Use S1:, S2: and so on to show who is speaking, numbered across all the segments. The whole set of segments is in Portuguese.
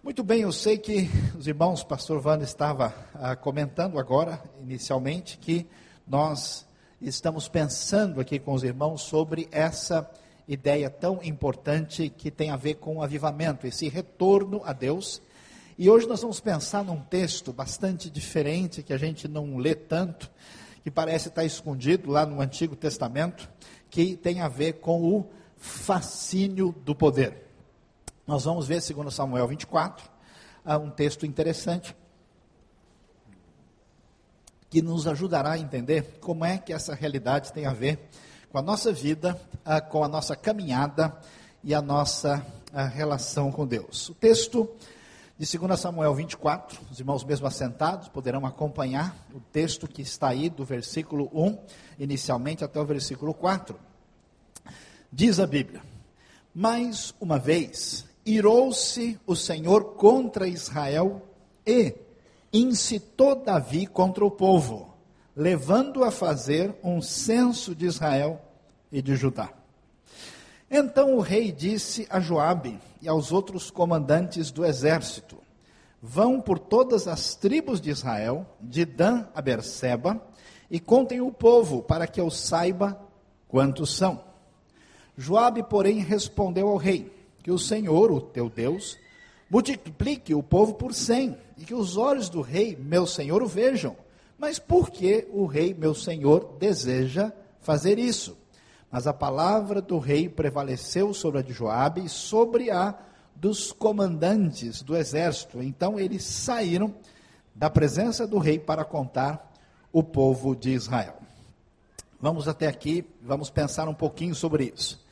S1: Muito bem, eu sei que os irmãos, pastor Wanda estava ah, comentando agora, inicialmente, que nós estamos pensando aqui com os irmãos sobre essa ideia tão importante que tem a ver com o avivamento, esse retorno a Deus. E hoje nós vamos pensar num texto bastante diferente, que a gente não lê tanto, que parece estar escondido lá no Antigo Testamento, que tem a ver com o fascínio do poder. Nós vamos ver, segundo Samuel 24, um texto interessante que nos ajudará a entender como é que essa realidade tem a ver com a nossa vida, com a nossa caminhada e a nossa relação com Deus. O texto de 2 Samuel 24, os irmãos mesmo assentados poderão acompanhar o texto que está aí do versículo 1, inicialmente até o versículo 4. Diz a Bíblia: Mais uma vez irou-se o Senhor contra Israel e incitou Davi contra o povo, levando a fazer um censo de Israel e de Judá. Então o rei disse a Joabe e aos outros comandantes do exército: Vão por todas as tribos de Israel, de Dan a Berseba, e contem o povo, para que eu saiba quantos são. Joabe, porém, respondeu ao rei: que o Senhor, o teu Deus, multiplique o povo por cem, e que os olhos do rei, meu senhor, o vejam. Mas por que o rei, meu senhor, deseja fazer isso? Mas a palavra do rei prevaleceu sobre a de Joabe e sobre a dos comandantes do exército. Então eles saíram da presença do rei para contar o povo de Israel. Vamos até aqui, vamos pensar um pouquinho sobre isso.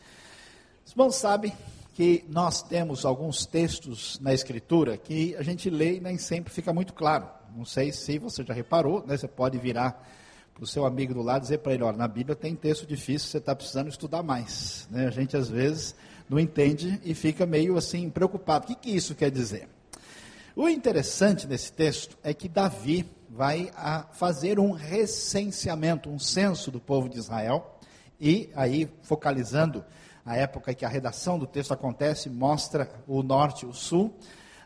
S1: Os irmãos sabem que nós temos alguns textos na Escritura que a gente lê e nem sempre fica muito claro. Não sei se você já reparou, né? você pode virar para o seu amigo do lado e dizer para ele: olha, na Bíblia tem texto difícil, você está precisando estudar mais. Né? A gente às vezes não entende e fica meio assim preocupado. O que, que isso quer dizer? O interessante nesse texto é que Davi vai fazer um recenseamento, um censo do povo de Israel, e aí focalizando a época em que a redação do texto acontece, mostra o norte e o sul,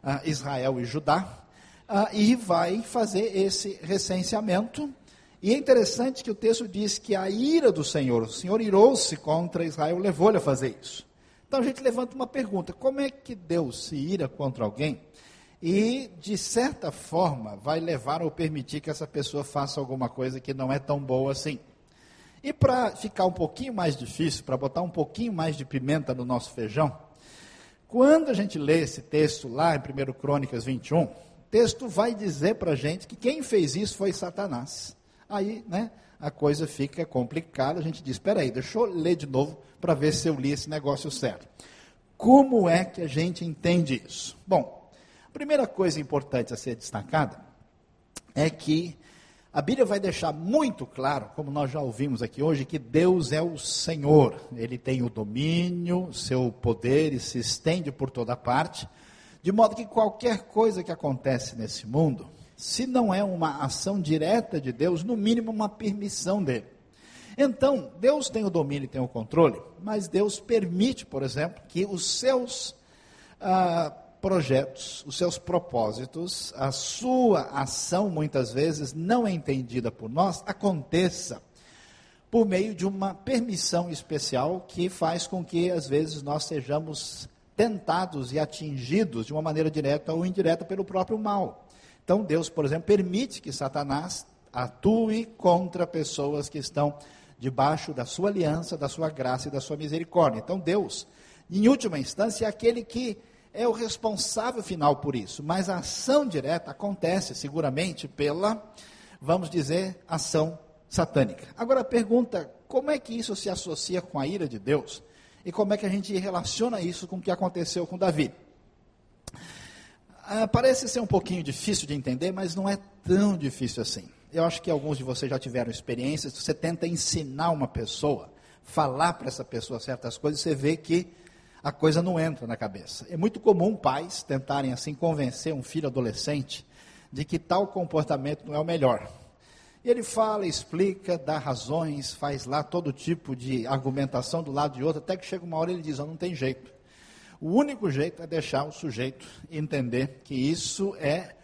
S1: uh, Israel e Judá, uh, e vai fazer esse recenseamento. E é interessante que o texto diz que a ira do Senhor, o Senhor irou-se contra Israel, levou-lhe a fazer isso. Então a gente levanta uma pergunta: como é que Deus se ira contra alguém e, de certa forma, vai levar ou permitir que essa pessoa faça alguma coisa que não é tão boa assim? E para ficar um pouquinho mais difícil, para botar um pouquinho mais de pimenta no nosso feijão, quando a gente lê esse texto lá em 1 Crônicas 21, o texto vai dizer para a gente que quem fez isso foi Satanás. Aí, né, a coisa fica complicada, a gente diz, espera aí, deixa eu ler de novo para ver se eu li esse negócio certo. Como é que a gente entende isso? Bom, a primeira coisa importante a ser destacada é que a Bíblia vai deixar muito claro, como nós já ouvimos aqui hoje, que Deus é o Senhor. Ele tem o domínio, seu poder e se estende por toda parte, de modo que qualquer coisa que acontece nesse mundo, se não é uma ação direta de Deus, no mínimo uma permissão dele. Então, Deus tem o domínio e tem o controle, mas Deus permite, por exemplo, que os seus ah, projetos, os seus propósitos, a sua ação muitas vezes não é entendida por nós, aconteça por meio de uma permissão especial que faz com que às vezes nós sejamos tentados e atingidos de uma maneira direta ou indireta pelo próprio mal. Então Deus, por exemplo, permite que Satanás atue contra pessoas que estão debaixo da sua aliança, da sua graça e da sua misericórdia. Então Deus, em última instância, é aquele que é o responsável final por isso, mas a ação direta acontece seguramente pela, vamos dizer, ação satânica. Agora a pergunta, como é que isso se associa com a ira de Deus? E como é que a gente relaciona isso com o que aconteceu com Davi? Ah, parece ser um pouquinho difícil de entender, mas não é tão difícil assim. Eu acho que alguns de vocês já tiveram experiências, você tenta ensinar uma pessoa, falar para essa pessoa certas coisas, você vê que a coisa não entra na cabeça. É muito comum pais tentarem assim convencer um filho adolescente de que tal comportamento não é o melhor. E ele fala, explica, dá razões, faz lá todo tipo de argumentação do lado de outro, até que chega uma hora ele diz: oh, não tem jeito. O único jeito é deixar o sujeito entender que isso é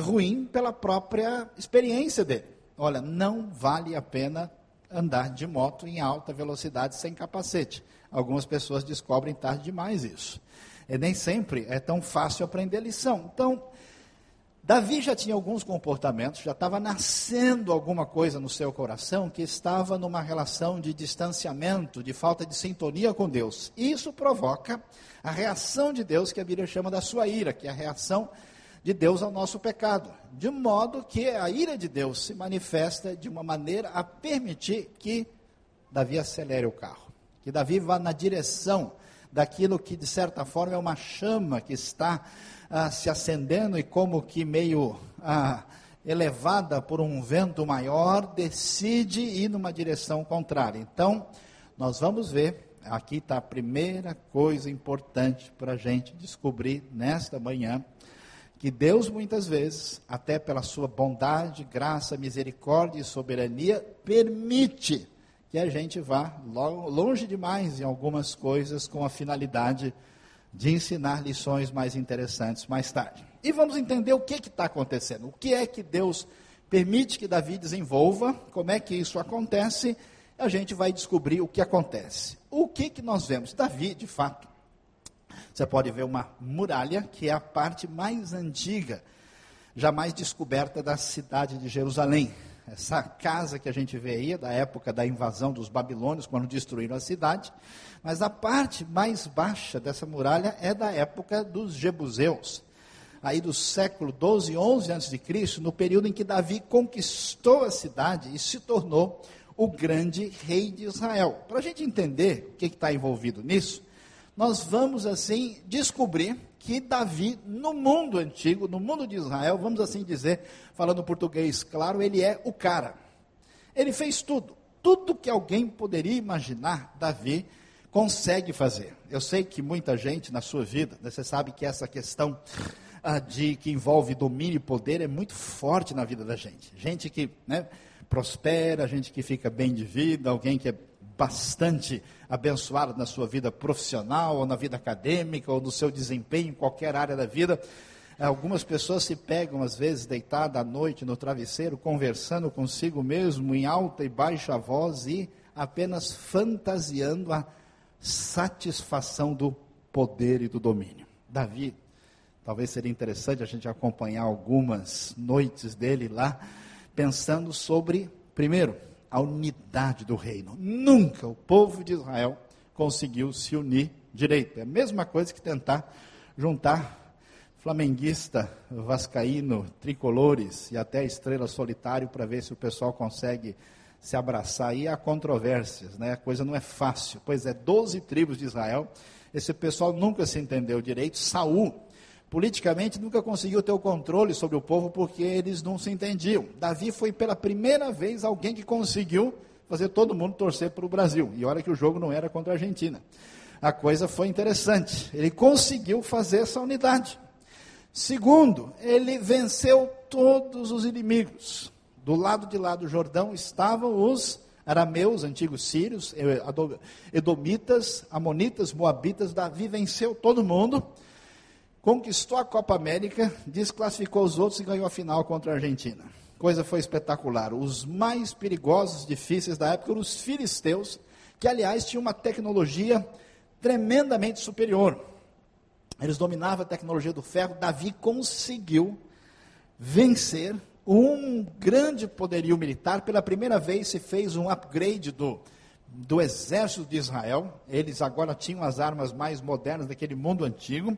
S1: ruim pela própria experiência dele. Olha, não vale a pena andar de moto em alta velocidade sem capacete. Algumas pessoas descobrem tarde demais isso. E nem sempre é tão fácil aprender lição. Então, Davi já tinha alguns comportamentos, já estava nascendo alguma coisa no seu coração que estava numa relação de distanciamento, de falta de sintonia com Deus. E isso provoca a reação de Deus, que a Bíblia chama da sua ira, que é a reação de Deus ao nosso pecado. De modo que a ira de Deus se manifesta de uma maneira a permitir que Davi acelere o carro, que Davi vá na direção daquilo que, de certa forma, é uma chama que está ah, se acendendo e como que meio ah, elevada por um vento maior, decide ir numa direção contrária. Então, nós vamos ver, aqui está a primeira coisa importante para a gente descobrir nesta manhã, que Deus muitas vezes, até pela sua bondade, graça, misericórdia e soberania, permite que a gente vá longe demais em algumas coisas com a finalidade de ensinar lições mais interessantes mais tarde. E vamos entender o que está acontecendo. O que é que Deus permite que Davi desenvolva, como é que isso acontece, a gente vai descobrir o que acontece. O que, que nós vemos? Davi, de fato, você pode ver uma muralha, que é a parte mais antiga, jamais descoberta da cidade de Jerusalém essa casa que a gente vê aí, da época da invasão dos babilônios, quando destruíram a cidade, mas a parte mais baixa dessa muralha é da época dos jebuseus, aí do século 12, 11 a.C., no período em que Davi conquistou a cidade e se tornou o grande rei de Israel. Para a gente entender o que está envolvido nisso, nós vamos assim descobrir que Davi, no mundo antigo, no mundo de Israel, vamos assim dizer, falando português claro, ele é o cara. Ele fez tudo. Tudo que alguém poderia imaginar, Davi consegue fazer. Eu sei que muita gente na sua vida, né, você sabe que essa questão ah, de que envolve domínio e poder é muito forte na vida da gente. Gente que né, prospera, gente que fica bem de vida, alguém que é bastante abençoado na sua vida profissional, ou na vida acadêmica, ou no seu desempenho em qualquer área da vida. Algumas pessoas se pegam, às vezes, deitada à noite no travesseiro, conversando consigo mesmo em alta e baixa voz e apenas fantasiando a satisfação do poder e do domínio. Davi, talvez seria interessante a gente acompanhar algumas noites dele lá, pensando sobre, primeiro, a unidade do reino. Nunca o povo de Israel conseguiu se unir direito. É a mesma coisa que tentar juntar flamenguista, vascaíno, tricolores e até estrela solitário para ver se o pessoal consegue se abraçar. E há controvérsias, né? a coisa não é fácil. Pois é, 12 tribos de Israel, esse pessoal nunca se entendeu direito. Saul politicamente nunca conseguiu ter o controle sobre o povo porque eles não se entendiam. Davi foi pela primeira vez alguém que conseguiu fazer todo mundo torcer para o Brasil. E olha que o jogo não era contra a Argentina. A coisa foi interessante. Ele conseguiu fazer essa unidade. Segundo, ele venceu todos os inimigos. Do lado de lá do Jordão estavam os arameus, antigos sírios, edomitas, amonitas, moabitas. Davi venceu todo mundo conquistou a Copa América, desclassificou os outros e ganhou a final contra a Argentina. Coisa foi espetacular. Os mais perigosos, difíceis da época eram os filisteus, que aliás tinham uma tecnologia tremendamente superior. Eles dominavam a tecnologia do ferro. Davi conseguiu vencer um grande poderio militar. Pela primeira vez se fez um upgrade do, do exército de Israel. Eles agora tinham as armas mais modernas daquele mundo antigo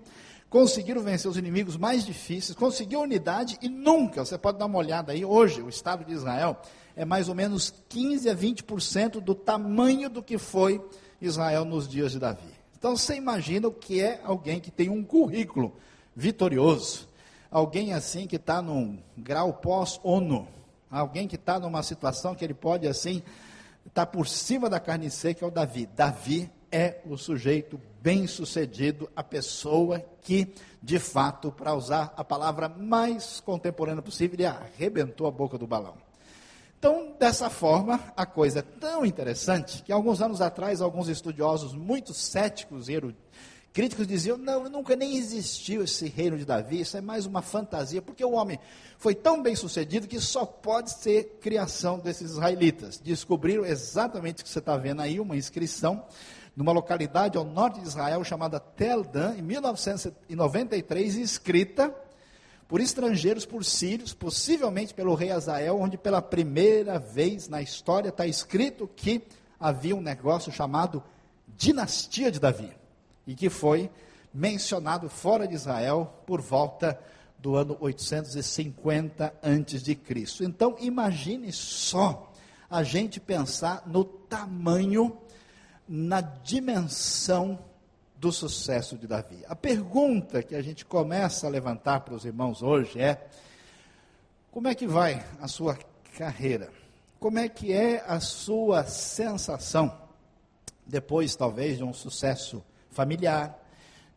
S1: conseguiram vencer os inimigos mais difíceis, conseguiu unidade e nunca, você pode dar uma olhada aí, hoje o Estado de Israel é mais ou menos 15 a 20% do tamanho do que foi Israel nos dias de Davi. Então você imagina o que é alguém que tem um currículo vitorioso, alguém assim que está num grau pós-ONU, alguém que está numa situação que ele pode assim estar tá por cima da carne seca, é o Davi. Davi é o sujeito bem-sucedido, a pessoa que, de fato, para usar a palavra mais contemporânea possível, ele arrebentou a boca do balão. Então, dessa forma, a coisa é tão interessante que alguns anos atrás, alguns estudiosos muito céticos e Críticos diziam: não, nunca nem existiu esse reino de Davi, isso é mais uma fantasia, porque o homem foi tão bem sucedido que só pode ser criação desses israelitas. Descobriram exatamente o que você está vendo aí, uma inscrição numa localidade ao norte de Israel chamada Tel Dan, em 1993, escrita por estrangeiros, por sírios, possivelmente pelo rei Azael, onde pela primeira vez na história está escrito que havia um negócio chamado dinastia de Davi e que foi mencionado fora de Israel por volta do ano 850 antes de Cristo. Então, imagine só a gente pensar no tamanho, na dimensão do sucesso de Davi. A pergunta que a gente começa a levantar para os irmãos hoje é: como é que vai a sua carreira? Como é que é a sua sensação depois talvez de um sucesso familiar,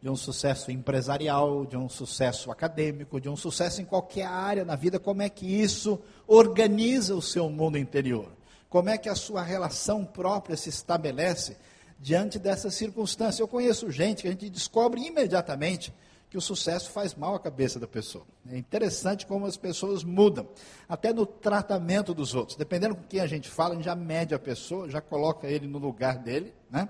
S1: de um sucesso empresarial, de um sucesso acadêmico, de um sucesso em qualquer área na vida, como é que isso organiza o seu mundo interior? Como é que a sua relação própria se estabelece diante dessa circunstância? Eu conheço gente que a gente descobre imediatamente que o sucesso faz mal à cabeça da pessoa. É interessante como as pessoas mudam, até no tratamento dos outros. Dependendo com quem a gente fala, a gente já mede a pessoa, já coloca ele no lugar dele, né?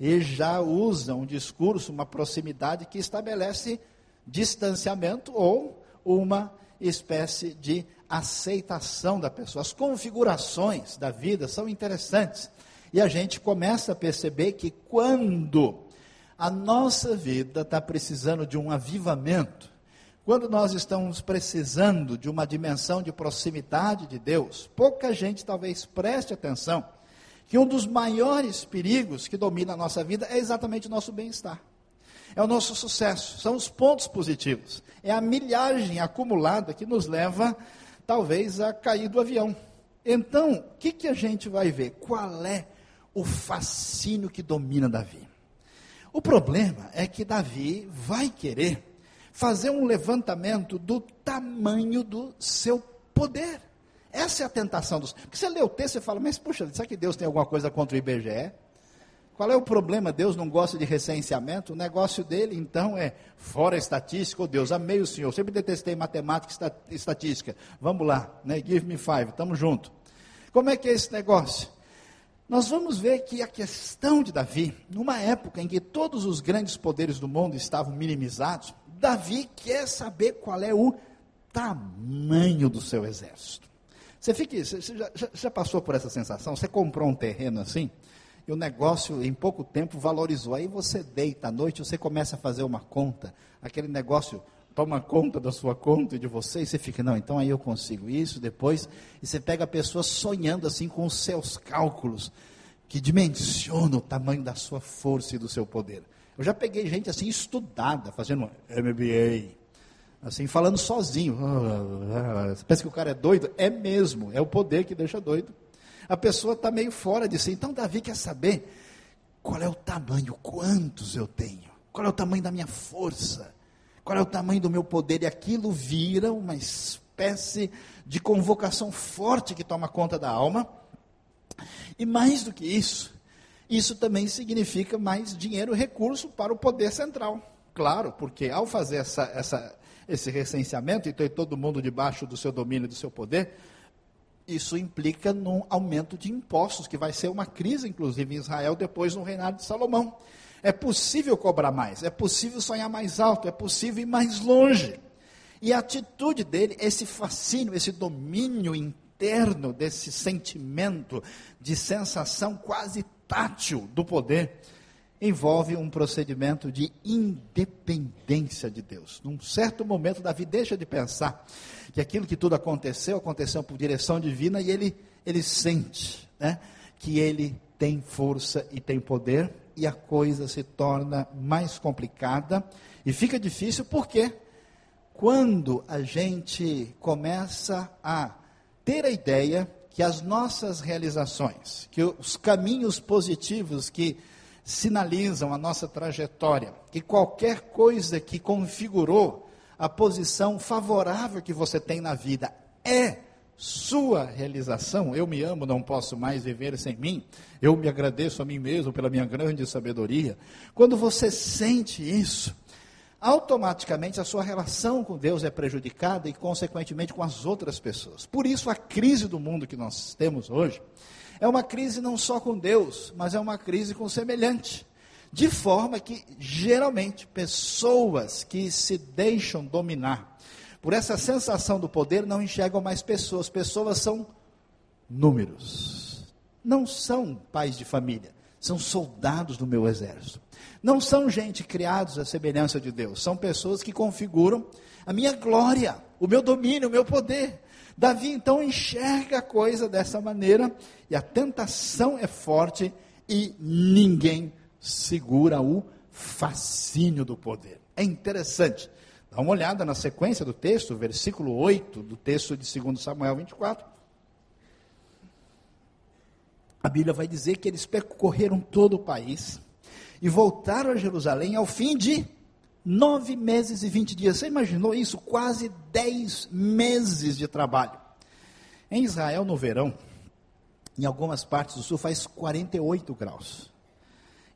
S1: e já usa um discurso, uma proximidade que estabelece distanciamento ou uma espécie de aceitação da pessoa. As configurações da vida são interessantes. E a gente começa a perceber que quando a nossa vida está precisando de um avivamento, quando nós estamos precisando de uma dimensão de proximidade de Deus, pouca gente talvez preste atenção que um dos maiores perigos que domina a nossa vida é exatamente o nosso bem-estar. É o nosso sucesso, são os pontos positivos. É a milhagem acumulada que nos leva, talvez, a cair do avião. Então, o que, que a gente vai ver? Qual é o fascínio que domina Davi? O problema é que Davi vai querer fazer um levantamento do tamanho do seu poder. Essa é a tentação dos. Porque você lê o texto e fala, mas puxa, será que Deus tem alguma coisa contra o IBGE? Qual é o problema? Deus não gosta de recenseamento? O negócio dele, então, é fora estatística. Oh, Deus, amei o Senhor. Sempre detestei matemática e estatística. Vamos lá, né? Give me five, estamos juntos. Como é que é esse negócio? nós vamos ver que a questão de Davi, numa época em que todos os grandes poderes do mundo estavam minimizados, Davi quer saber qual é o tamanho do seu exército. Você, fica, você já, já passou por essa sensação? Você comprou um terreno assim, e o negócio em pouco tempo valorizou. Aí você deita à noite, você começa a fazer uma conta, aquele negócio toma conta da sua conta e de você, e você fica, não, então aí eu consigo isso, depois, e você pega a pessoa sonhando assim com os seus cálculos, que dimensionam o tamanho da sua força e do seu poder. Eu já peguei gente assim estudada, fazendo MBA, assim, falando sozinho. Você pensa que o cara é doido? É mesmo, é o poder que deixa doido. A pessoa está meio fora si. Então Davi quer saber qual é o tamanho, quantos eu tenho, qual é o tamanho da minha força qual é o tamanho do meu poder? E aquilo vira uma espécie de convocação forte que toma conta da alma. E mais do que isso, isso também significa mais dinheiro, recurso para o poder central. Claro, porque ao fazer essa, essa, esse recenseamento e ter todo mundo debaixo do seu domínio e do seu poder, isso implica num aumento de impostos, que vai ser uma crise, inclusive, em Israel, depois no reinado de Salomão. É possível cobrar mais, é possível sonhar mais alto, é possível ir mais longe. E a atitude dele, esse fascínio, esse domínio interno desse sentimento de sensação quase tátil do poder, envolve um procedimento de independência de Deus. Num certo momento, Davi deixa de pensar que aquilo que tudo aconteceu, aconteceu por direção divina, e ele, ele sente né, que ele tem força e tem poder, e a coisa se torna mais complicada e fica difícil porque quando a gente começa a ter a ideia que as nossas realizações, que os caminhos positivos que sinalizam a nossa trajetória, que qualquer coisa que configurou a posição favorável que você tem na vida é sua realização, eu me amo, não posso mais viver sem mim, eu me agradeço a mim mesmo pela minha grande sabedoria. Quando você sente isso, automaticamente a sua relação com Deus é prejudicada e, consequentemente, com as outras pessoas. Por isso, a crise do mundo que nós temos hoje é uma crise não só com Deus, mas é uma crise com o semelhante. De forma que, geralmente, pessoas que se deixam dominar por essa sensação do poder não enxergam mais pessoas. Pessoas são números. Não são pais de família, são soldados do meu exército. Não são gente criados à semelhança de Deus, são pessoas que configuram a minha glória, o meu domínio, o meu poder. Davi então enxerga a coisa dessa maneira e a tentação é forte e ninguém segura o fascínio do poder. É interessante. Dá uma olhada na sequência do texto, versículo 8 do texto de 2 Samuel 24. A Bíblia vai dizer que eles percorreram todo o país e voltaram a Jerusalém ao fim de nove meses e vinte dias. Você imaginou isso? Quase dez meses de trabalho. Em Israel, no verão, em algumas partes do sul, faz 48 graus.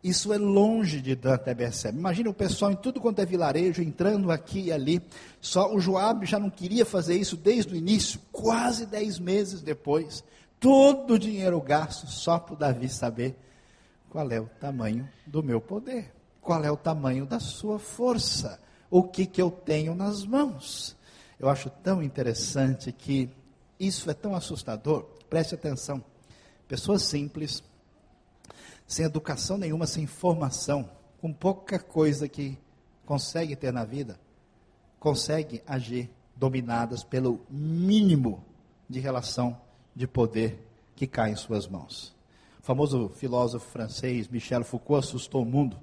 S1: Isso é longe de Dan até Berseba. Imagina o pessoal em tudo quanto é vilarejo, entrando aqui e ali. Só o Joabe já não queria fazer isso desde o início, quase dez meses depois. Todo o dinheiro gasto só para o Davi saber qual é o tamanho do meu poder, qual é o tamanho da sua força, o que, que eu tenho nas mãos. Eu acho tão interessante que isso é tão assustador. Preste atenção. Pessoas simples, sem educação nenhuma, sem formação, com pouca coisa que consegue ter na vida, consegue agir dominadas pelo mínimo de relação de poder que cai em suas mãos. O famoso filósofo francês Michel Foucault assustou o mundo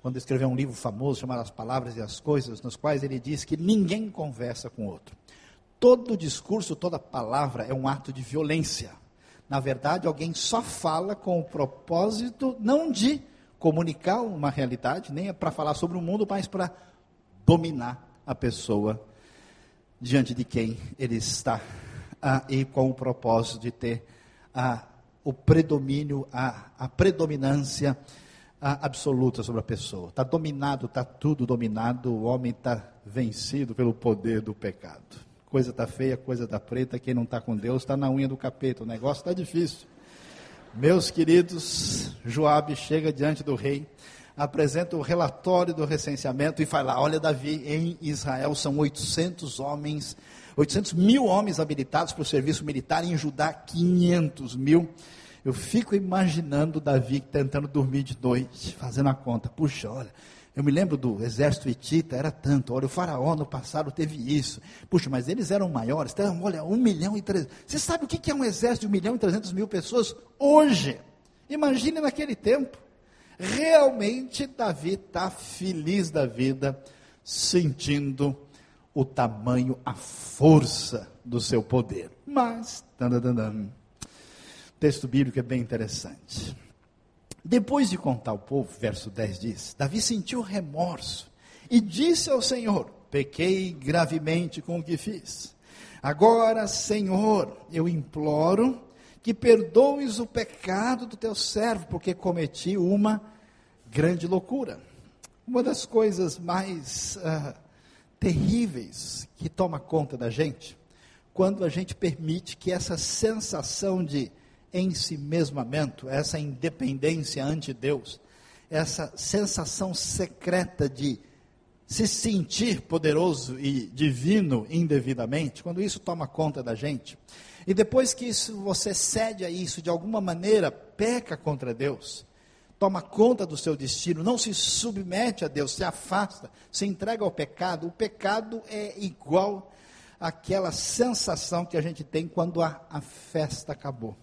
S1: quando escreveu um livro famoso chamado As Palavras e as Coisas, nos quais ele diz que ninguém conversa com outro. Todo discurso, toda palavra é um ato de violência. Na verdade, alguém só fala com o propósito não de comunicar uma realidade, nem é para falar sobre o mundo, mas para dominar a pessoa diante de quem ele está ah, e com o propósito de ter ah, o predomínio, a, a predominância absoluta sobre a pessoa. Está dominado, está tudo dominado, o homem está vencido pelo poder do pecado coisa está feia, coisa está preta, quem não está com Deus está na unha do capeta, o negócio está difícil. Meus queridos, Joabe chega diante do rei, apresenta o relatório do recenseamento e fala: Olha, Davi, em Israel são 800 homens, 800 mil homens habilitados para o serviço militar, em Judá 500 mil. Eu fico imaginando Davi tentando dormir de noite, fazendo a conta. Puxa, olha, eu me lembro do exército hitita, era tanto. Olha, o faraó no passado teve isso. Puxa, mas eles eram maiores. Então, olha, um milhão e trezentos. Você sabe o que é um exército de um milhão e trezentos mil pessoas hoje? Imagine naquele tempo. Realmente, Davi está feliz da vida, sentindo o tamanho, a força do seu poder. Mas, o texto bíblico é bem interessante. Depois de contar ao povo, verso 10 diz: Davi sentiu remorso e disse ao Senhor: Pequei gravemente com o que fiz. Agora, Senhor, eu imploro que perdoes o pecado do teu servo, porque cometi uma grande loucura. Uma das coisas mais uh, terríveis que toma conta da gente, quando a gente permite que essa sensação de em si mesmamento, essa independência ante Deus, essa sensação secreta de se sentir poderoso e divino indevidamente, quando isso toma conta da gente, e depois que isso, você cede a isso, de alguma maneira peca contra Deus, toma conta do seu destino, não se submete a Deus, se afasta, se entrega ao pecado, o pecado é igual àquela sensação que a gente tem quando a, a festa acabou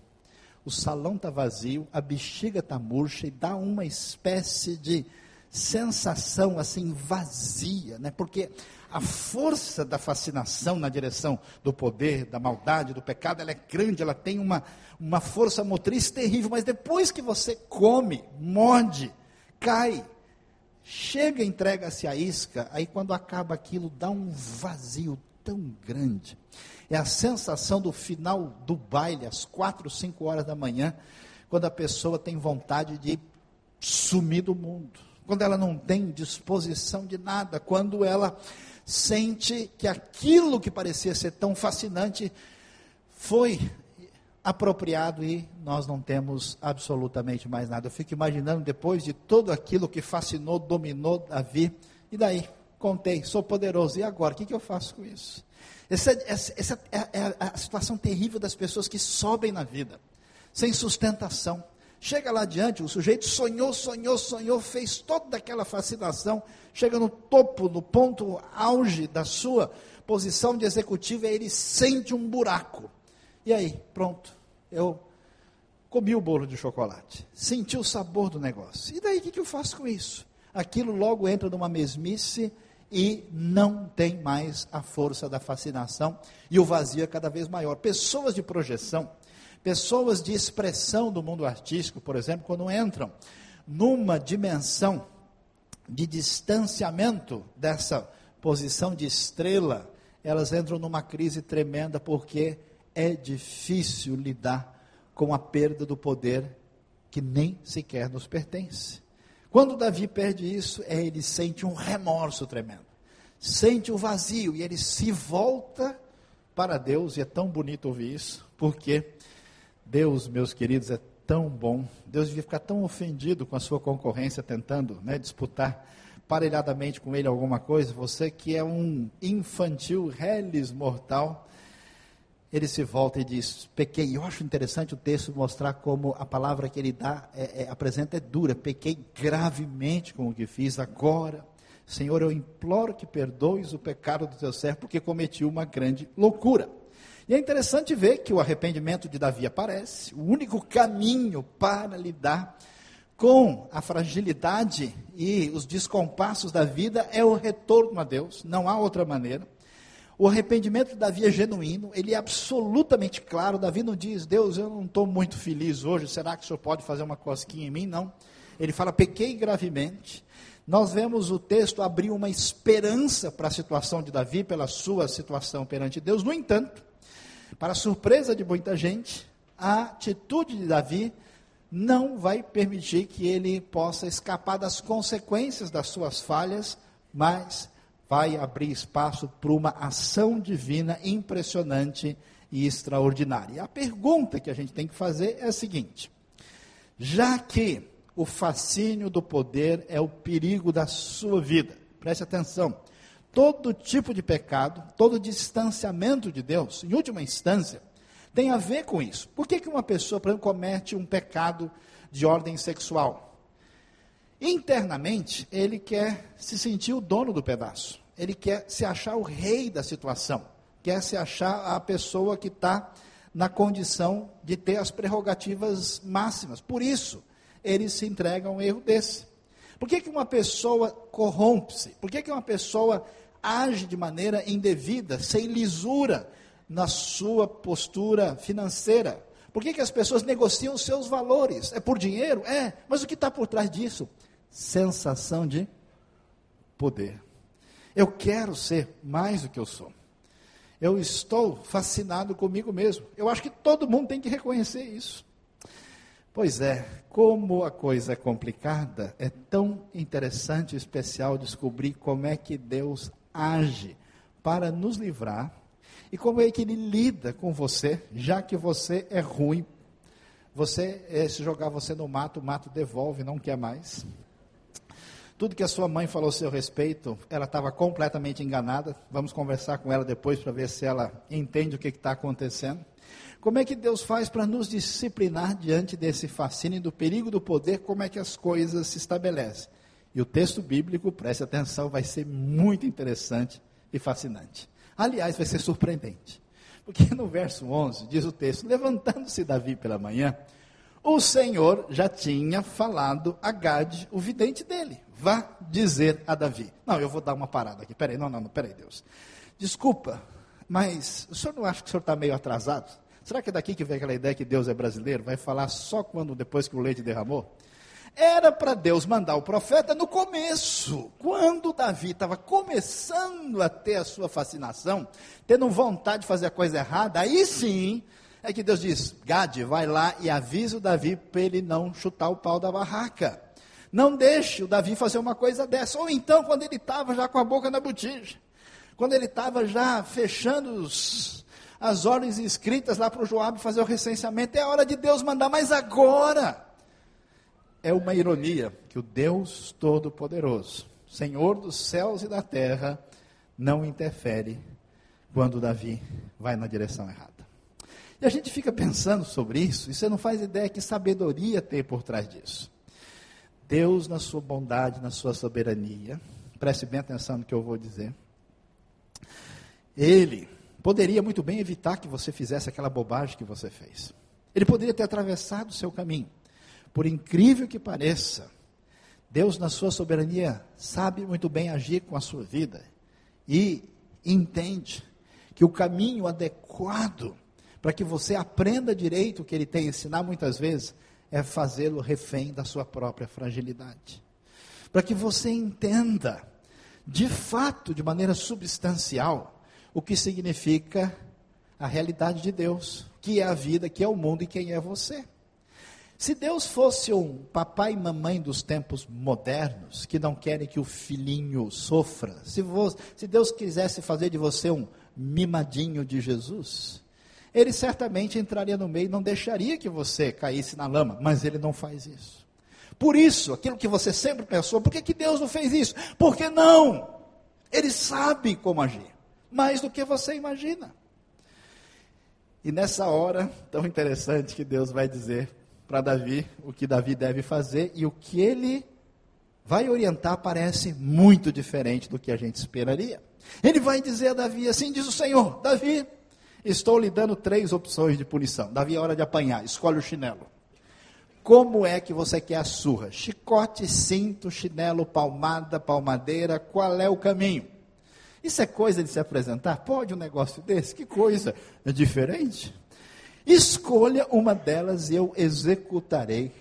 S1: o salão está vazio, a bexiga está murcha e dá uma espécie de sensação assim vazia, né? Porque a força da fascinação na direção do poder, da maldade, do pecado, ela é grande, ela tem uma, uma força motriz terrível, mas depois que você come, morde, cai, chega, entrega-se a isca, aí quando acaba aquilo, dá um vazio tão grande. É a sensação do final do baile, às quatro, cinco horas da manhã, quando a pessoa tem vontade de sumir do mundo, quando ela não tem disposição de nada, quando ela sente que aquilo que parecia ser tão fascinante foi apropriado e nós não temos absolutamente mais nada. Eu fico imaginando depois de tudo aquilo que fascinou, dominou Davi, e daí? Contei, sou poderoso, e agora? O que, que eu faço com isso? Essa, essa, essa é, é a situação terrível das pessoas que sobem na vida, sem sustentação. Chega lá adiante, o sujeito sonhou, sonhou, sonhou, fez toda aquela fascinação, chega no topo, no ponto auge da sua posição de executivo, e aí ele sente um buraco. E aí, pronto, eu comi o bolo de chocolate, senti o sabor do negócio. E daí o que, que eu faço com isso? Aquilo logo entra numa mesmice e não tem mais a força da fascinação e o vazio é cada vez maior. Pessoas de projeção, pessoas de expressão do mundo artístico, por exemplo, quando entram numa dimensão de distanciamento dessa posição de estrela, elas entram numa crise tremenda porque é difícil lidar com a perda do poder que nem sequer nos pertence. Quando Davi perde isso, é, ele sente um remorso tremendo, sente o um vazio e ele se volta para Deus, e é tão bonito ouvir isso, porque Deus, meus queridos, é tão bom. Deus devia ficar tão ofendido com a sua concorrência, tentando né, disputar parelhadamente com ele alguma coisa. Você que é um infantil, reles mortal, ele se volta e diz: pequei. Eu acho interessante o texto mostrar como a palavra que ele dá, é, é, apresenta é dura. Pequei gravemente com o que fiz agora. Senhor, eu imploro que perdoes o pecado do teu servo, porque cometi uma grande loucura. E é interessante ver que o arrependimento de Davi aparece, o único caminho para lidar com a fragilidade e os descompassos da vida é o retorno a Deus, não há outra maneira. O arrependimento de Davi é genuíno, ele é absolutamente claro. Davi não diz, Deus, eu não estou muito feliz hoje, será que o senhor pode fazer uma cosquinha em mim? Não. Ele fala, pequei gravemente. Nós vemos o texto abrir uma esperança para a situação de Davi, pela sua situação perante Deus. No entanto, para surpresa de muita gente, a atitude de Davi não vai permitir que ele possa escapar das consequências das suas falhas, mas vai abrir espaço para uma ação divina impressionante e extraordinária. A pergunta que a gente tem que fazer é a seguinte: já que o fascínio do poder é o perigo da sua vida, preste atenção. Todo tipo de pecado, todo distanciamento de Deus, em última instância, tem a ver com isso. Por que, que uma pessoa, por exemplo, comete um pecado de ordem sexual? Internamente, ele quer se sentir o dono do pedaço. Ele quer se achar o rei da situação. Quer se achar a pessoa que está na condição de ter as prerrogativas máximas. Por isso, ele se entrega a um erro desse. Por que, que uma pessoa corrompe-se? Por que, que uma pessoa age de maneira indevida, sem lisura na sua postura financeira? Por que, que as pessoas negociam seus valores? É por dinheiro? É. Mas o que está por trás disso? Sensação de poder. Eu quero ser mais do que eu sou. Eu estou fascinado comigo mesmo. Eu acho que todo mundo tem que reconhecer isso. Pois é, como a coisa é complicada, é tão interessante e especial descobrir como é que Deus age para nos livrar e como é que Ele lida com você, já que você é ruim. Você, eh, se jogar você no mato, o mato devolve, não quer mais. Tudo que a sua mãe falou a seu respeito, ela estava completamente enganada. Vamos conversar com ela depois para ver se ela entende o que está acontecendo. Como é que Deus faz para nos disciplinar diante desse fascínio do perigo do poder? Como é que as coisas se estabelecem? E o texto bíblico, preste atenção, vai ser muito interessante e fascinante. Aliás, vai ser surpreendente. Porque no verso 11 diz o texto: Levantando-se Davi pela manhã, o Senhor já tinha falado a Gade, o vidente dele. Vá dizer a Davi. Não, eu vou dar uma parada aqui. Peraí, não, não, não, peraí, Deus. Desculpa, mas o senhor não acha que o senhor está meio atrasado? Será que é daqui que vem aquela ideia que Deus é brasileiro? Vai falar só quando, depois que o leite derramou? Era para Deus mandar o profeta no começo, quando Davi estava começando a ter a sua fascinação, tendo vontade de fazer a coisa errada, aí sim é que Deus diz: Gade, vai lá e avisa o Davi para ele não chutar o pau da barraca. Não deixe o Davi fazer uma coisa dessa. Ou então, quando ele estava já com a boca na botija, quando ele estava já fechando os, as ordens escritas lá para o Joab fazer o recenseamento, é hora de Deus mandar, mas agora é uma ironia que o Deus Todo-Poderoso, Senhor dos céus e da terra, não interfere quando Davi vai na direção errada. E a gente fica pensando sobre isso, e você não faz ideia que sabedoria tem por trás disso. Deus, na sua bondade, na sua soberania, preste bem atenção no que eu vou dizer. Ele poderia muito bem evitar que você fizesse aquela bobagem que você fez. Ele poderia ter atravessado o seu caminho. Por incrível que pareça, Deus, na sua soberania, sabe muito bem agir com a sua vida e entende que o caminho adequado para que você aprenda direito o que ele tem a ensinar muitas vezes é fazê-lo refém da sua própria fragilidade. Para que você entenda, de fato, de maneira substancial, o que significa a realidade de Deus, que é a vida, que é o mundo e quem é você. Se Deus fosse um papai e mamãe dos tempos modernos, que não querem que o filhinho sofra, se, você, se Deus quisesse fazer de você um mimadinho de Jesus, ele certamente entraria no meio e não deixaria que você caísse na lama, mas ele não faz isso. Por isso, aquilo que você sempre pensou, por que, que Deus não fez isso? Porque não! Ele sabe como agir, mais do que você imagina. E nessa hora tão interessante que Deus vai dizer para Davi o que Davi deve fazer e o que ele vai orientar parece muito diferente do que a gente esperaria. Ele vai dizer a Davi assim: diz o Senhor, Davi, estou lhe dando três opções de punição. Davi é hora de apanhar, escolhe o chinelo. Como é que você quer a surra? Chicote, cinto, chinelo, palmada, palmadeira, qual é o caminho? Isso é coisa de se apresentar? Pode um negócio desse? Que coisa é diferente. Escolha uma delas e eu executarei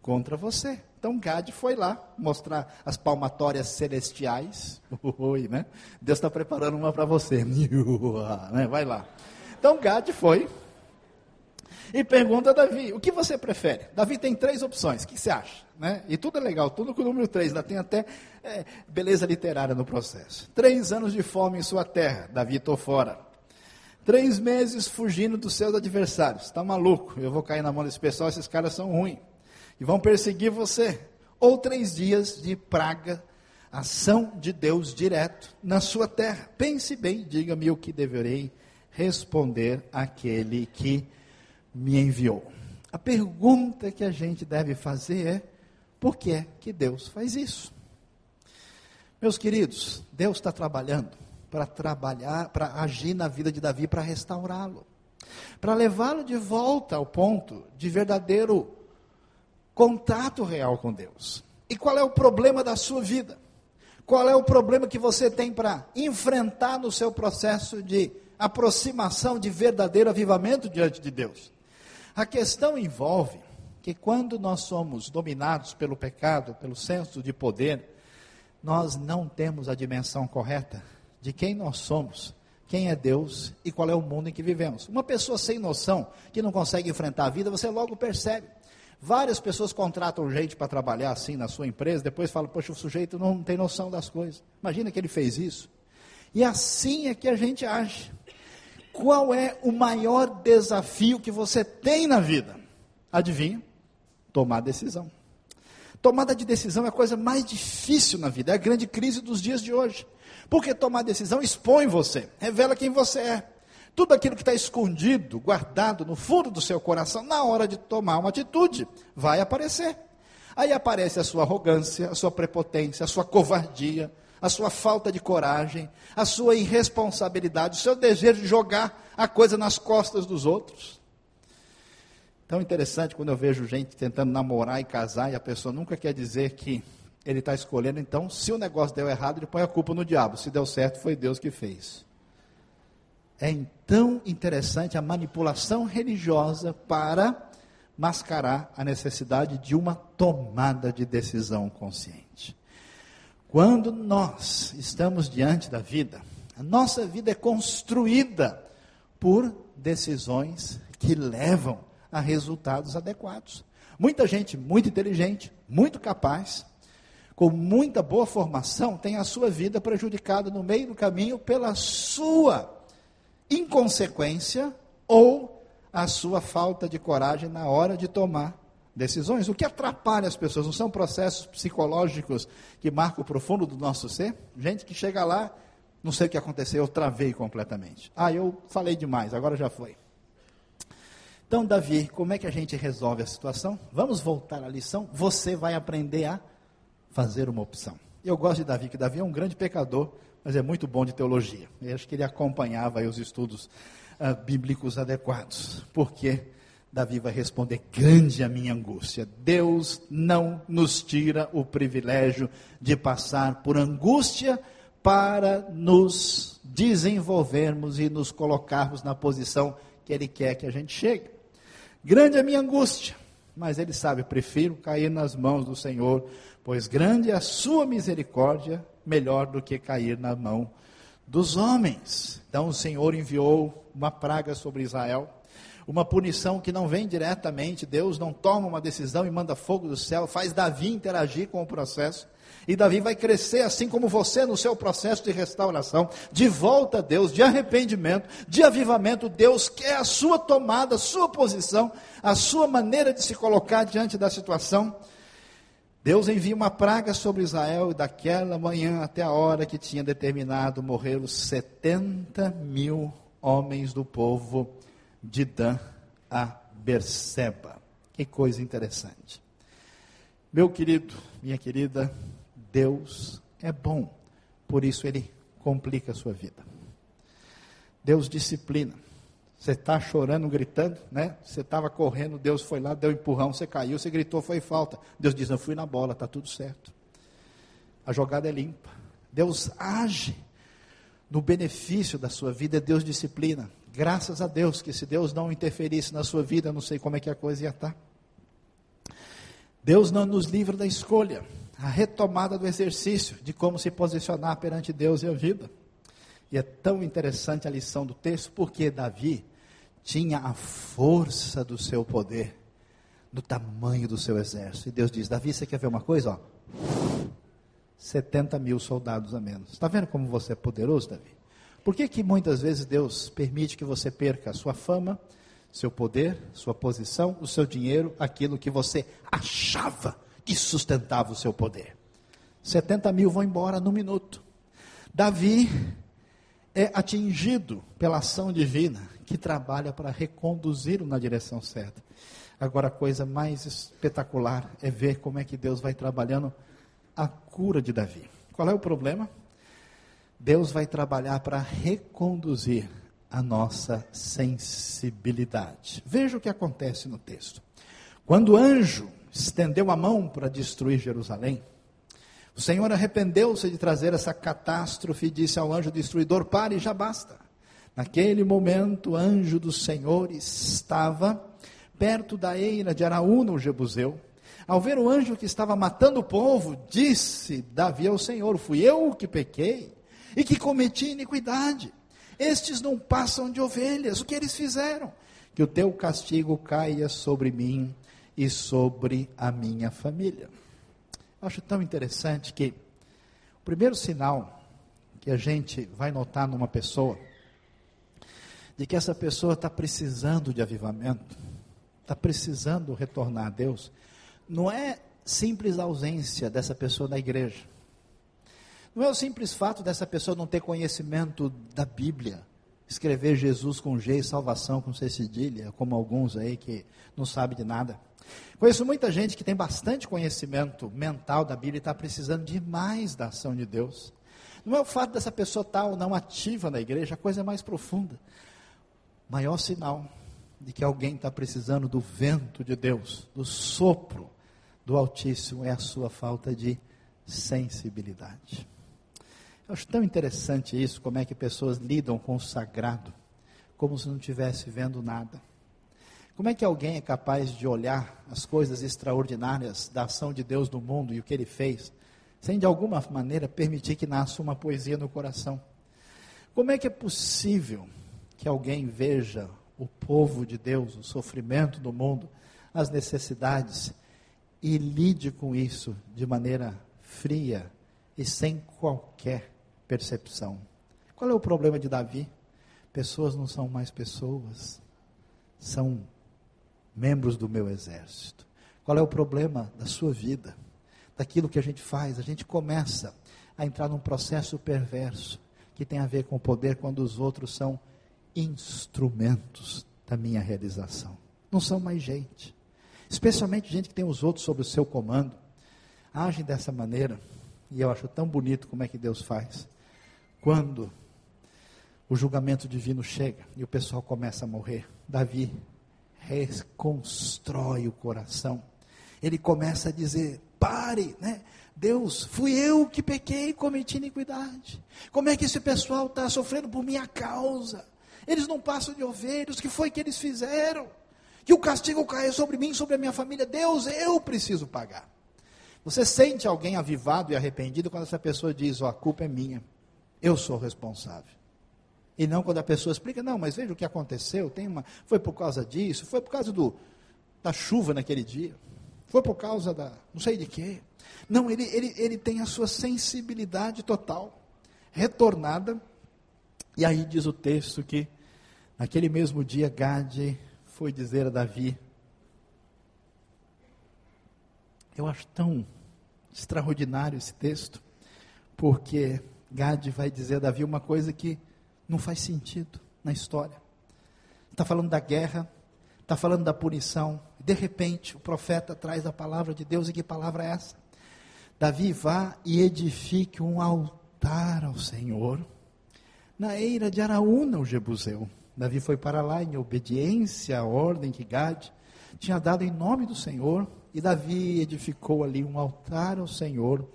S1: contra você. Então Gade foi lá mostrar as palmatórias celestiais. Oi, né? Deus está preparando uma para você. Né? Vai lá. Então Gade foi e pergunta a Davi: o que você prefere? Davi tem três opções. O que você acha? Né? E tudo é legal, tudo com o número três. Ainda tem até é, beleza literária no processo. Três anos de fome em sua terra. Davi, estou fora. Três meses fugindo dos seus adversários. Está maluco? Eu vou cair na mão desse pessoal, esses caras são ruins. E vão perseguir você. Ou três dias de praga, ação de Deus direto na sua terra. Pense bem, diga-me o que deverei responder àquele que me enviou. A pergunta que a gente deve fazer é: por que é que Deus faz isso? Meus queridos, Deus está trabalhando para trabalhar, para agir na vida de Davi, para restaurá-lo, para levá-lo de volta ao ponto de verdadeiro contato real com Deus. E qual é o problema da sua vida? Qual é o problema que você tem para enfrentar no seu processo de aproximação, de verdadeiro avivamento diante de Deus? A questão envolve que quando nós somos dominados pelo pecado, pelo senso de poder, nós não temos a dimensão correta de quem nós somos, quem é Deus e qual é o mundo em que vivemos. Uma pessoa sem noção, que não consegue enfrentar a vida, você logo percebe. Várias pessoas contratam gente para trabalhar assim na sua empresa, depois falam, poxa, o sujeito não tem noção das coisas. Imagina que ele fez isso. E assim é que a gente age. Qual é o maior desafio que você tem na vida? Adivinha? Tomar decisão. Tomada de decisão é a coisa mais difícil na vida, é a grande crise dos dias de hoje. Porque tomar decisão expõe você, revela quem você é. Tudo aquilo que está escondido, guardado no fundo do seu coração, na hora de tomar uma atitude, vai aparecer. Aí aparece a sua arrogância, a sua prepotência, a sua covardia, a sua falta de coragem, a sua irresponsabilidade, o seu desejo de jogar a coisa nas costas dos outros. Tão interessante quando eu vejo gente tentando namorar e casar e a pessoa nunca quer dizer que ele está escolhendo, então, se o negócio deu errado, ele põe a culpa no diabo. Se deu certo, foi Deus que fez. É tão interessante a manipulação religiosa para mascarar a necessidade de uma tomada de decisão consciente. Quando nós estamos diante da vida, a nossa vida é construída por decisões que levam a resultados adequados. Muita gente muito inteligente, muito capaz, com muita boa formação, tem a sua vida prejudicada no meio do caminho pela sua inconsequência ou a sua falta de coragem na hora de tomar decisões. O que atrapalha as pessoas não são processos psicológicos que marcam o profundo do nosso ser? Gente que chega lá, não sei o que aconteceu, eu travei completamente. Ah, eu falei demais, agora já foi. Então, Davi, como é que a gente resolve a situação? Vamos voltar à lição. Você vai aprender a fazer uma opção. Eu gosto de Davi, que Davi é um grande pecador, mas é muito bom de teologia. Eu acho que ele acompanhava os estudos uh, bíblicos adequados. Porque Davi vai responder: grande a minha angústia. Deus não nos tira o privilégio de passar por angústia para nos desenvolvermos e nos colocarmos na posição que Ele quer que a gente chegue. Grande é a minha angústia, mas Ele sabe, prefiro cair nas mãos do Senhor, pois grande é a sua misericórdia, melhor do que cair na mão dos homens. Então o Senhor enviou uma praga sobre Israel, uma punição que não vem diretamente, Deus não toma uma decisão e manda fogo do céu, faz Davi interagir com o processo. E Davi vai crescer assim como você no seu processo de restauração, de volta a Deus, de arrependimento, de avivamento. Deus quer a sua tomada, a sua posição, a sua maneira de se colocar diante da situação. Deus envia uma praga sobre Israel e daquela manhã até a hora que tinha determinado morreram 70 mil homens do povo de Dan a Berseba. Que coisa interessante. Meu querido, minha querida, Deus é bom, por isso ele complica a sua vida. Deus disciplina. Você está chorando, gritando, né? Você estava correndo, Deus foi lá, deu um empurrão, você caiu, você gritou, foi falta. Deus diz: Eu fui na bola, está tudo certo. A jogada é limpa. Deus age no benefício da sua vida, Deus disciplina. Graças a Deus, que se Deus não interferisse na sua vida, não sei como é que a coisa ia estar. Deus não nos livra da escolha a retomada do exercício de como se posicionar perante Deus e a vida. E é tão interessante a lição do texto, porque Davi tinha a força do seu poder, do tamanho do seu exército. E Deus diz: Davi, você quer ver uma coisa? Ó, 70 mil soldados a menos. Está vendo como você é poderoso, Davi? Por que, que muitas vezes Deus permite que você perca a sua fama, seu poder, sua posição, o seu dinheiro, aquilo que você achava que sustentava o seu poder. 70 mil vão embora no minuto. Davi é atingido pela ação divina que trabalha para reconduzi-lo na direção certa. Agora, a coisa mais espetacular é ver como é que Deus vai trabalhando a cura de Davi. Qual é o problema? Deus vai trabalhar para reconduzir a nossa sensibilidade. Veja o que acontece no texto. Quando o anjo estendeu a mão para destruir Jerusalém. O Senhor arrependeu-se de trazer essa catástrofe e disse ao anjo destruidor: Pare, já basta. Naquele momento, o anjo do Senhor estava perto da eira de Araúna, o Jebuseu. Ao ver o anjo que estava matando o povo, disse Davi ao Senhor: Fui eu que pequei e que cometi iniquidade. Estes não passam de ovelhas, o que eles fizeram? Que o teu castigo caia sobre mim e sobre a minha família. Eu acho tão interessante que o primeiro sinal que a gente vai notar numa pessoa, de que essa pessoa está precisando de avivamento, está precisando retornar a Deus, não é simples ausência dessa pessoa na igreja. Não é o simples fato dessa pessoa não ter conhecimento da Bíblia, escrever Jesus com G e salvação com C cedilha, como alguns aí que não sabem de nada. Conheço muita gente que tem bastante conhecimento mental da Bíblia e está precisando de mais da ação de Deus. Não é o fato dessa pessoa estar ou não ativa na igreja, a coisa é mais profunda. Maior sinal de que alguém está precisando do vento de Deus, do sopro do Altíssimo, é a sua falta de sensibilidade. Eu acho tão interessante isso, como é que pessoas lidam com o sagrado, como se não estivesse vendo nada Como é que alguém é capaz de olhar as coisas extraordinárias da ação de Deus no mundo e o que ele fez, sem de alguma maneira permitir que nasça uma poesia no coração? Como é que é possível que alguém veja o povo de Deus, o sofrimento do mundo, as necessidades e lide com isso de maneira fria e sem qualquer percepção? Qual é o problema de Davi? Pessoas não são mais pessoas, são membros do meu exército. Qual é o problema da sua vida? Daquilo que a gente faz, a gente começa a entrar num processo perverso que tem a ver com o poder quando os outros são instrumentos da minha realização. Não são mais gente. Especialmente gente que tem os outros sob o seu comando. Agem dessa maneira. E eu acho tão bonito como é que Deus faz. Quando o julgamento divino chega e o pessoal começa a morrer. Davi reconstrói o coração. Ele começa a dizer: pare, né? Deus, fui eu que pequei e cometi iniquidade. Como é que esse pessoal está sofrendo por minha causa? Eles não passam de ovelhas, o que foi que eles fizeram? Que o castigo caia sobre mim, sobre a minha família. Deus, eu preciso pagar. Você sente alguém avivado e arrependido quando essa pessoa diz: oh, a culpa é minha, eu sou responsável. E não quando a pessoa explica, não, mas veja o que aconteceu, tem uma, foi por causa disso, foi por causa do, da chuva naquele dia, foi por causa da não sei de quê. Não, ele, ele, ele tem a sua sensibilidade total, retornada, e aí diz o texto que naquele mesmo dia Gade foi dizer a Davi, eu acho tão extraordinário esse texto, porque Gade vai dizer a Davi uma coisa que não faz sentido na história. Está falando da guerra, está falando da punição. De repente, o profeta traz a palavra de Deus, e que palavra é essa? Davi vá e edifique um altar ao Senhor na eira de Araúna, o Jebuseu. Davi foi para lá em obediência à ordem que Gade tinha dado em nome do Senhor, e Davi edificou ali um altar ao Senhor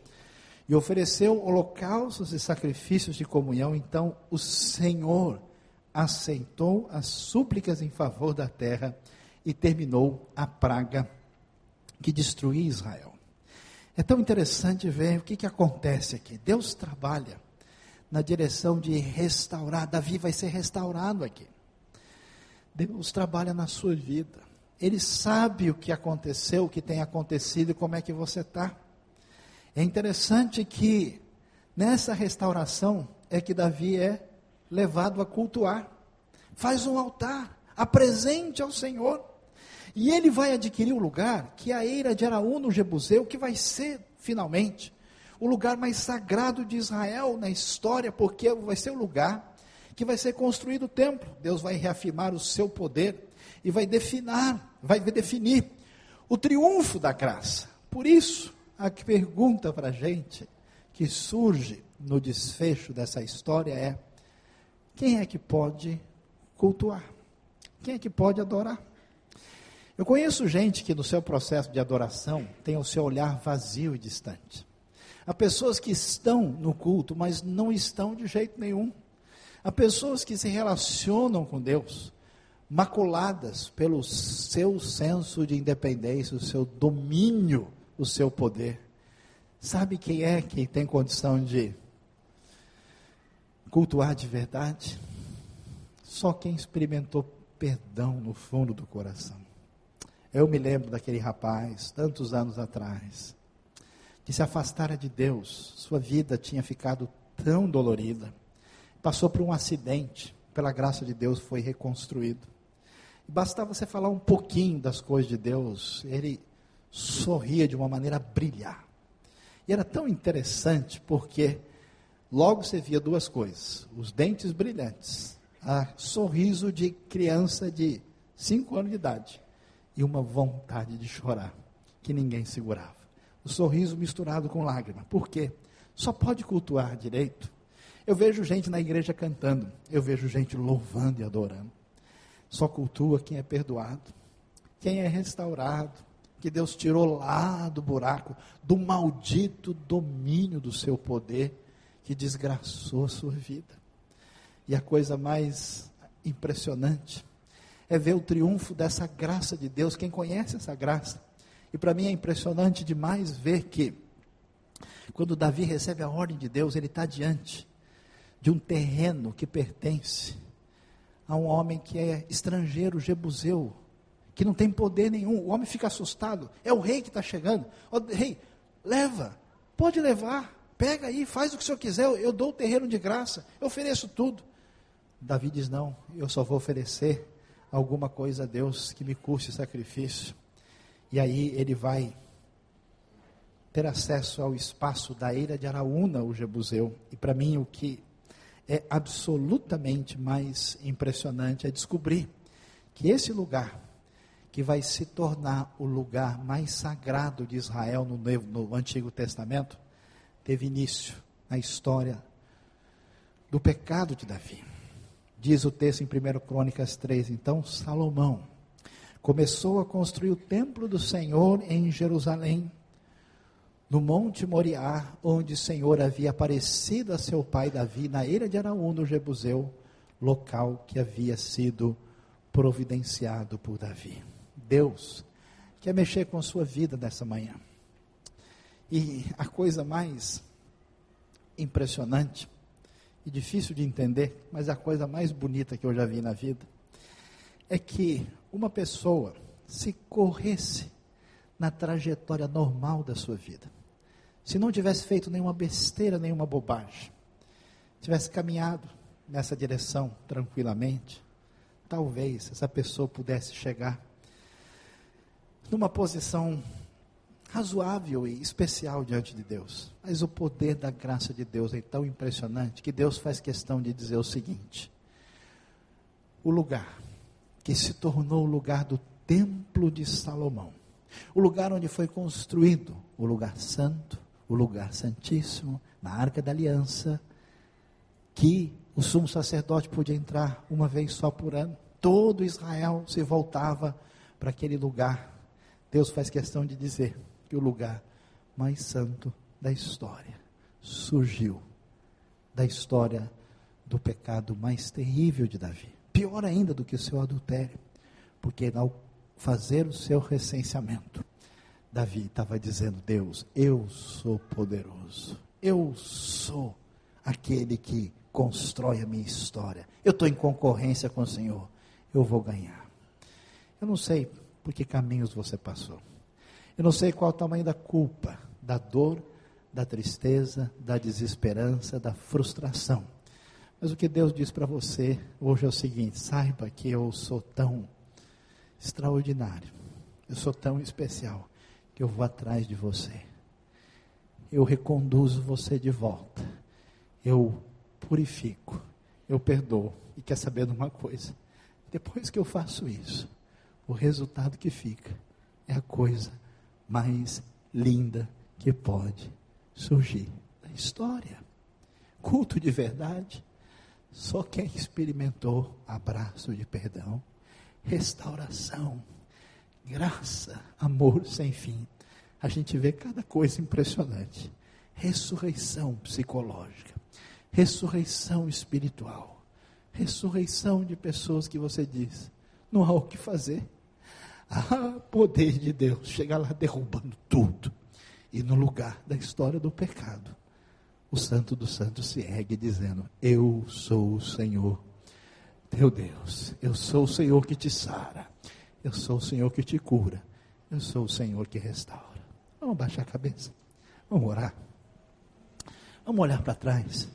S1: e ofereceu holocaustos e sacrifícios de comunhão, então o Senhor aceitou as súplicas em favor da terra e terminou a praga que destruía Israel. É tão interessante ver o que, que acontece aqui. Deus trabalha na direção de restaurar. Davi vai ser restaurado aqui. Deus trabalha na sua vida. Ele sabe o que aconteceu, o que tem acontecido e como é que você está. É interessante que nessa restauração é que Davi é levado a cultuar. Faz um altar, apresente ao Senhor. E ele vai adquirir o lugar que é a eira de Araú no Jebuseu, que vai ser, finalmente, o lugar mais sagrado de Israel na história, porque vai ser o lugar que vai ser construído o templo. Deus vai reafirmar o seu poder e vai definir, vai definir o triunfo da graça. Por isso, a pergunta para a gente que surge no desfecho dessa história é: quem é que pode cultuar? Quem é que pode adorar? Eu conheço gente que no seu processo de adoração tem o seu olhar vazio e distante. Há pessoas que estão no culto, mas não estão de jeito nenhum. Há pessoas que se relacionam com Deus, maculadas pelo seu senso de independência, o seu domínio o seu poder. Sabe quem é que tem condição de cultuar de verdade? Só quem experimentou perdão no fundo do coração. Eu me lembro daquele rapaz, tantos anos atrás, que se afastara de Deus, sua vida tinha ficado tão dolorida, passou por um acidente, pela graça de Deus foi reconstruído. Bastava você falar um pouquinho das coisas de Deus, ele sorria de uma maneira a brilhar. E era tão interessante porque logo você via duas coisas: os dentes brilhantes, a sorriso de criança de 5 anos de idade e uma vontade de chorar que ninguém segurava. Sorriso misturado com lágrima. Por quê? Só pode cultuar direito. Eu vejo gente na igreja cantando, eu vejo gente louvando e adorando. Só cultua quem é perdoado, quem é restaurado, que Deus tirou lá do buraco, do maldito domínio do seu poder, que desgraçou a sua vida. E a coisa mais impressionante é ver o triunfo dessa graça de Deus, quem conhece essa graça. E para mim é impressionante demais ver que, quando Davi recebe a ordem de Deus, ele está diante de um terreno que pertence a um homem que é estrangeiro, jebuseu, que não tem poder nenhum. O homem fica assustado. É o rei que está chegando. Oh, rei, leva, pode levar, pega aí, faz o que o senhor quiser, eu, eu dou o terreno de graça, eu ofereço tudo. Davi diz: Não, eu só vou oferecer alguma coisa a Deus que me custe sacrifício. E aí ele vai ter acesso ao espaço da Eira de Araúna, o Jebuseu. E para mim o que é absolutamente mais impressionante é descobrir que esse lugar que vai se tornar o lugar mais sagrado de Israel no, no Antigo Testamento, teve início na história do pecado de Davi. Diz o texto em 1 Crônicas 3, então Salomão começou a construir o templo do Senhor em Jerusalém, no Monte Moriá, onde o Senhor havia aparecido a seu pai Davi, na eira de Araú, no Jebuseu, local que havia sido providenciado por Davi. Deus quer mexer com sua vida nessa manhã. E a coisa mais impressionante e difícil de entender, mas a coisa mais bonita que eu já vi na vida, é que uma pessoa, se corresse na trajetória normal da sua vida, se não tivesse feito nenhuma besteira, nenhuma bobagem, tivesse caminhado nessa direção tranquilamente, talvez essa pessoa pudesse chegar numa posição razoável e especial diante de Deus. Mas o poder da graça de Deus é tão impressionante que Deus faz questão de dizer o seguinte: o lugar que se tornou o lugar do templo de Salomão, o lugar onde foi construído o lugar santo, o lugar santíssimo, na arca da aliança, que o sumo sacerdote podia entrar uma vez só por ano. Todo Israel se voltava para aquele lugar Deus faz questão de dizer que o lugar mais santo da história surgiu da história do pecado mais terrível de Davi. Pior ainda do que o seu adultério, porque ao fazer o seu recenseamento, Davi estava dizendo: Deus, eu sou poderoso, eu sou aquele que constrói a minha história. Eu estou em concorrência com o Senhor, eu vou ganhar. Eu não sei por que caminhos você passou. Eu não sei qual é o tamanho da culpa, da dor, da tristeza, da desesperança, da frustração. Mas o que Deus diz para você hoje é o seguinte: saiba que eu sou tão extraordinário, eu sou tão especial, que eu vou atrás de você. Eu reconduzo você de volta. Eu purifico, eu perdoo. E quer saber de uma coisa? Depois que eu faço isso, o resultado que fica é a coisa mais linda que pode surgir da história. Culto de verdade, só quem experimentou abraço de perdão, restauração, graça, amor sem fim. A gente vê cada coisa impressionante. Ressurreição psicológica, ressurreição espiritual, ressurreição de pessoas que você diz, não há o que fazer. Ah, poder de Deus, chegar lá derrubando tudo. E no lugar da história do pecado, o Santo dos Santos se ergue dizendo: Eu sou o Senhor, teu Deus. Eu sou o Senhor que te sara. Eu sou o Senhor que te cura. Eu sou o Senhor que restaura. Vamos baixar a cabeça. Vamos orar. Vamos olhar para trás.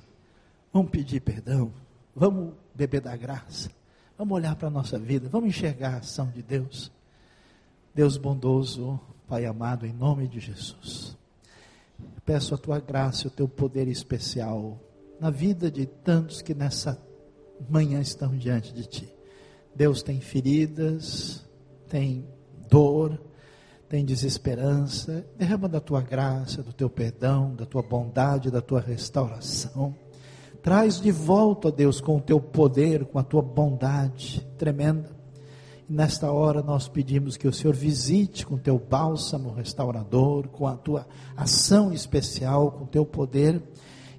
S1: Vamos pedir perdão. Vamos beber da graça. Vamos olhar para a nossa vida. Vamos enxergar a ação de Deus. Deus bondoso, Pai amado, em nome de Jesus. Peço a tua graça o teu poder especial na vida de tantos que nessa manhã estão diante de ti. Deus tem feridas, tem dor, tem desesperança. Derrama da tua graça, do teu perdão, da tua bondade, da tua restauração. Traz de volta, Deus, com o teu poder, com a tua bondade tremenda nesta hora nós pedimos que o Senhor visite com teu bálsamo restaurador, com a tua ação especial, com teu poder.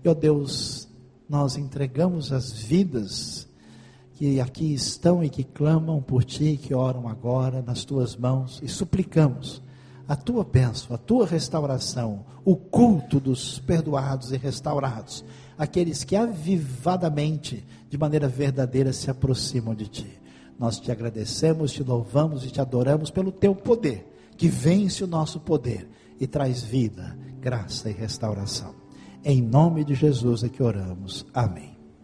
S1: E, ó Deus, nós entregamos as vidas que aqui estão e que clamam por ti, que oram agora nas tuas mãos e suplicamos a tua bênção, a tua restauração, o culto dos perdoados e restaurados, aqueles que avivadamente, de maneira verdadeira, se aproximam de ti. Nós te agradecemos, te louvamos e te adoramos pelo teu poder, que vence o nosso poder e traz vida, graça e restauração. Em nome de Jesus é que oramos. Amém.